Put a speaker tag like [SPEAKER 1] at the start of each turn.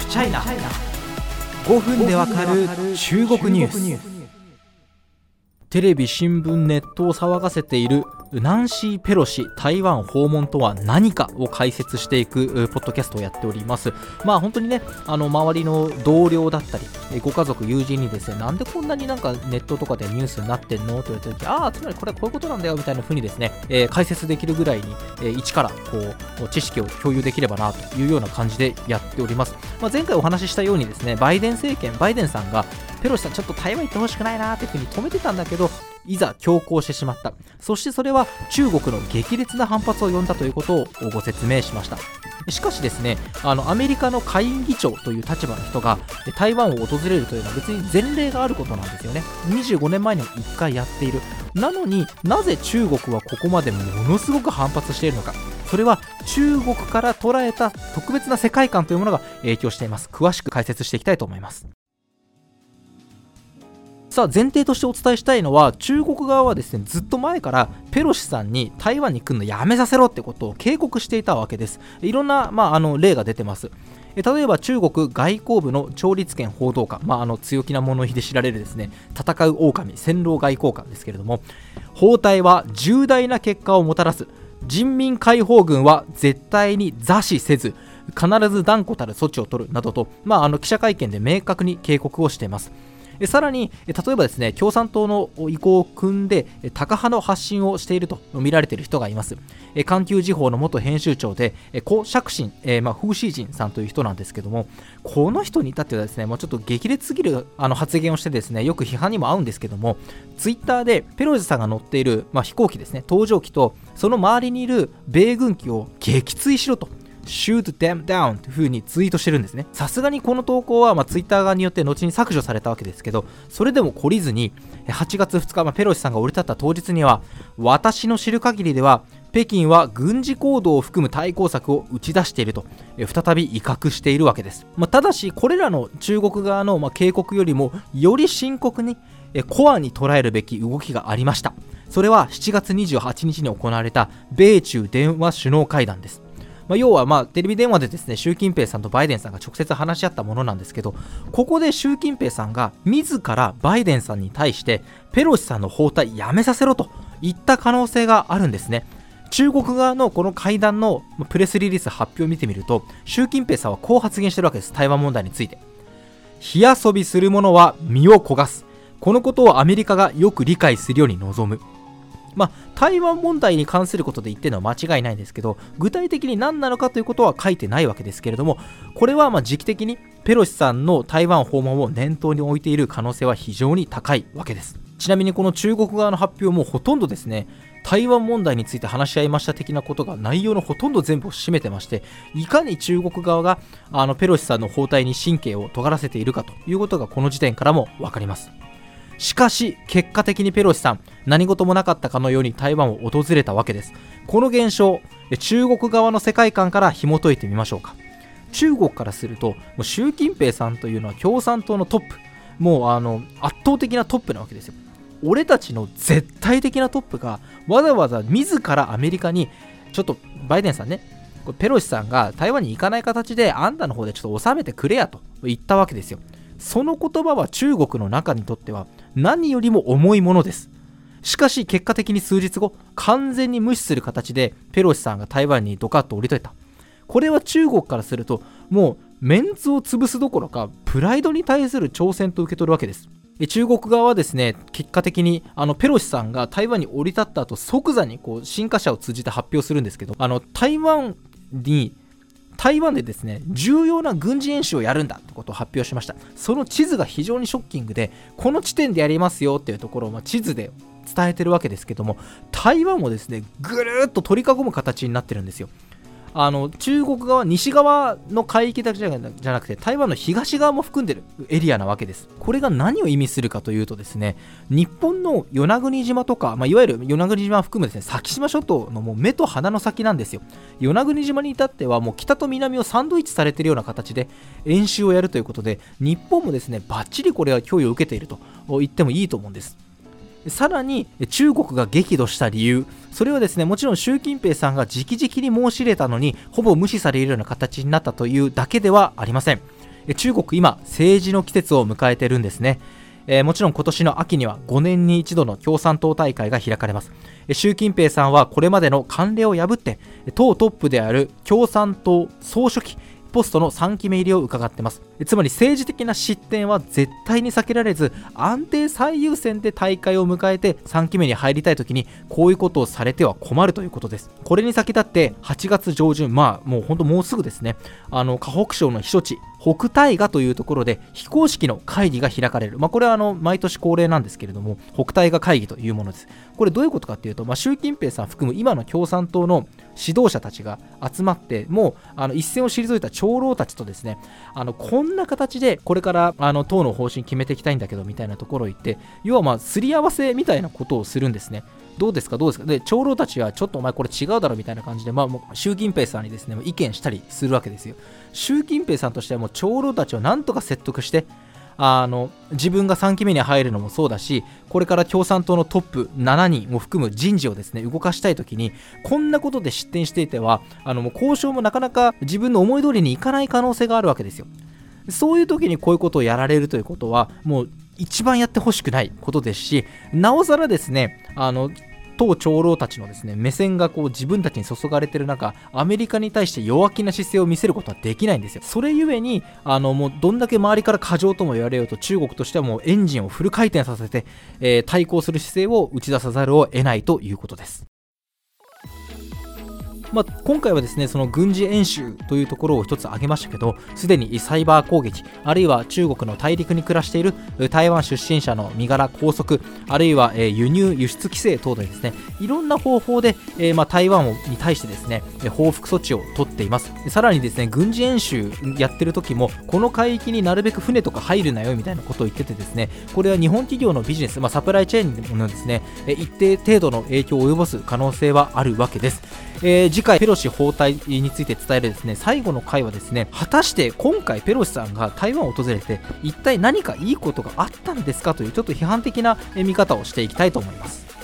[SPEAKER 1] フチャイナ5分でわかる中国ニュース。テレビ新聞ネットを騒がせているナンシー・ペロシ台湾訪問とは何かを解説していくポッドキャストをやっております。まあ本当にねあの周りの同僚だったりご家族友人にですねなんでこんなになんかネットとかでニュースになってんの？と言われた時ああつまりこれはこういうことなんだよみたいな風にですね、えー、解説できるぐらいに、えー、一からこう知識を共有できればなというような感じでやっております、まあ、前回お話ししたようにですねバイデン政権バイデンさんがペロシさんちょっと台湾行ってほしくないなーっていうふうに止めてたんだけどいざ強行してしまった。そしてそれは中国の激烈な反発を呼んだということをご説明しました。しかしですねあのアメリカの下院議長という立場の人が台湾を訪れるというのは別に前例があることなんですよね。25年前にも1回やっている。なのになぜ中国はここまでものすごく反発しているのか。それは中国から捉えた特別な世界観というものが影響しています。詳しく解説していきたいと思います。さあ前提としてお伝えしたいのは中国側はですねずっと前からペロシさんに台湾に来るのやめさせろってことを警告していたわけです。いろんな、まあ、あの例が出てます。例えば中国外交部の趙立堅報道官、まあ、あの強気な物言いで知られるですね戦う狼戦狼外交官ですけれども。包帯は重大な結果をもたらす。人民解放軍は絶対に座視せず必ず断固たる措置を取るなどと、まあ、あの記者会見で明確に警告をしています。さらに、例えばですね、共産党の意向を組んで、タカ派の発信をしていると見られている人がいます。環球時報の元編集長で、コ・シャクシン、えー、まあ、フーシージンさんという人なんですけども、この人に至ってはですね、もうちょっと激烈すぎるあの発言をしてですね、よく批判にも合うんですけども、ツイッターでペロジさんが乗っている、まあ、飛行機ですね、搭乗機と、その周りにいる米軍機を撃墜しろと。Shoot them down という風にツイートしてるんですね。さすがにこの投稿は、まあ、ツイッター側によって後に削除されたわけですけど、それでも懲りずに、8月2日、まあ、ペロシさんが降り立った当日には、私の知る限りでは、北京は軍事行動を含む対抗策を打ち出していると、再び威嚇しているわけです。まあ、ただし、これらの中国側のま警告よりも、より深刻にコアに捉えるべき動きがありました。それは7月28日に行われた米中電話首脳会談です。まあ、要はまあテレビ電話でですね習近平さんとバイデンさんが直接話し合ったものなんですけどここで習近平さんが自らバイデンさんに対してペロシさんの包帯やめさせろと言った可能性があるんですね。中国側のこの会談のプレスリリース発表を見てみると習近平さんはこう発言してるわけです台湾問題について。火遊びする者は身を焦がす。このことをアメリカがよく理解するように望む。まあ、台湾問題に関することで言ってるのは間違いないんですけど、具体的に何なのかということは書いてないわけですけれども、これはま時期的にペロシさんの台湾訪問を念頭に置いている可能性は非常に高いわけです。ちなみにこの中国側の発表もほとんどですね、台湾問題について話し合いました的なことが内容のほとんど全部を占めてまして、いかに中国側があのペロシさんの包帯に神経を尖らせているかということがこの時点からも分かります。しかし、結果的にペロシさん、何事もなかったかのように台湾を訪れたわけです。この現象、中国側の世界観から紐解いてみましょうか。中国からすると、もう習近平さんというのは共産党のトップ、もうあの圧倒的なトップなわけですよ。俺たちの絶対的なトップがわざわざ自らアメリカにちょっとバイデンさんねペロシさんが台湾に行かない形であんたの方でちょっと収めてくれやと言ったわけですよその言葉は中国の中にとっては何よりも重いものです。しかし結果的に数日後、完全に無視する形でペロシさんが台湾にドカッと降りといた。これは中国からすると、もうメンツを潰すどころか、プライドに対する挑戦と受け取るわけです。中国側はですね、結果的にあのペロシさんが台湾に降り立った後、即座にこう新華社を通じて発表するんですけど、あの台湾に台湾でですね重要な軍事演習をやるんだってことを発表しました。その地図が非常にショッキングでこの地点でやりますよっていうところを、ま、地図で伝えてるわけですけども台湾もですねぐるっと取り囲む形になってるんですよ。あの中国側、西側の海域だけじゃなくて台湾の東側も含んでるエリアなわけです。これが何を意味するかというとですね日本の与那国島とか、まあ、いわゆる与那国島を含むですね先島諸島のもう目と鼻の先なんですよ。与那国島に至ってはもう北と南をサンドイッチされているような形で演習をやるということで日本もですねバッチリこれは脅威を受けていると言ってもいいと思うんです。さらに中国が激怒した理由。それはですねもちろん習近平さんが直々に申し入れたのにほぼ無視されるような形になったというだけではありません。中国今政治の季節を迎えてるんですね。えー、もちろん今年の秋には5年に一度の共産党大会が開かれます、えー、習近平さんはこれまでの慣例を破って党トップである共産党総書記ポストの3期目入りを伺ってます。つまり政治的な失点は絶対に避けられず安定最優先で大会を迎えて3期目に入りたい時にこういうことをされては困るということです。これに先立って8月上旬まあもうほんともうすぐですね。あの河北省の避暑地北大河というところで非公式の会議が開かれる、まあ、これはあの毎年恒例なんですけれども北大河会議というものです。これどういうことかっていうと、まあ、習近平さん含む今の共産党の指導者たちが集まってもうあの一線を退いた長老たちとですねあのこんな形でこれからあの党の方針決めていきたいんだけどみたいなところを言って要はまあすり合わせみたいなことをするんですね。どうですか？どうですか？で長老たちはちょっとお前これ違うだろみたいな感じで、まあ、もう習近平さんにですね意見したりするわけですよ。習近平さんとしてはもう長老たちをなんとか説得してあの自分が3期目に入るのもそうだしこれから共産党のトップ7人を含む人事をですね動かしたい時にこんなことで失点していてはあのもう交渉もなかなか自分の思い通りにいかない可能性があるわけですよ。そういう時にこういうことをやられるということはもう一番やってほしくないことですしなおさらですねあの党長老たちのですね目線がこう自分たちに注がれてる中アメリカに対して弱気な姿勢を見せることはできないんですよ。それゆえにあのもうどんだけ周りから過剰とも言われようと中国としてはもうエンジンをフル回転させて、えー、対抗する姿勢を打ち出さざるを得ないということです。まあ、今回はですねその軍事演習というところを一つ挙げましたけどすでにサイバー攻撃あるいは中国の大陸に暮らしている台湾出身者の身柄拘束あるいは輸入輸出規制等でですねいろんな方法で、え、まあ、台湾に対してですね報復措置を取っています。さらにですね軍事演習やってる時もこの海域になるべく船とか入るなよみたいなことを言っててですねこれは日本企業のビジネス、まあ、サプライチェーンのですね一定程度の影響を及ぼす可能性はあるわけです、えー次回ペロシ訪台について伝えるですね最後の回はですね果たして今回ペロシさんが台湾を訪れて一体何かいいことがあったんですかというちょっと批判的な見方をしていきたいと思います。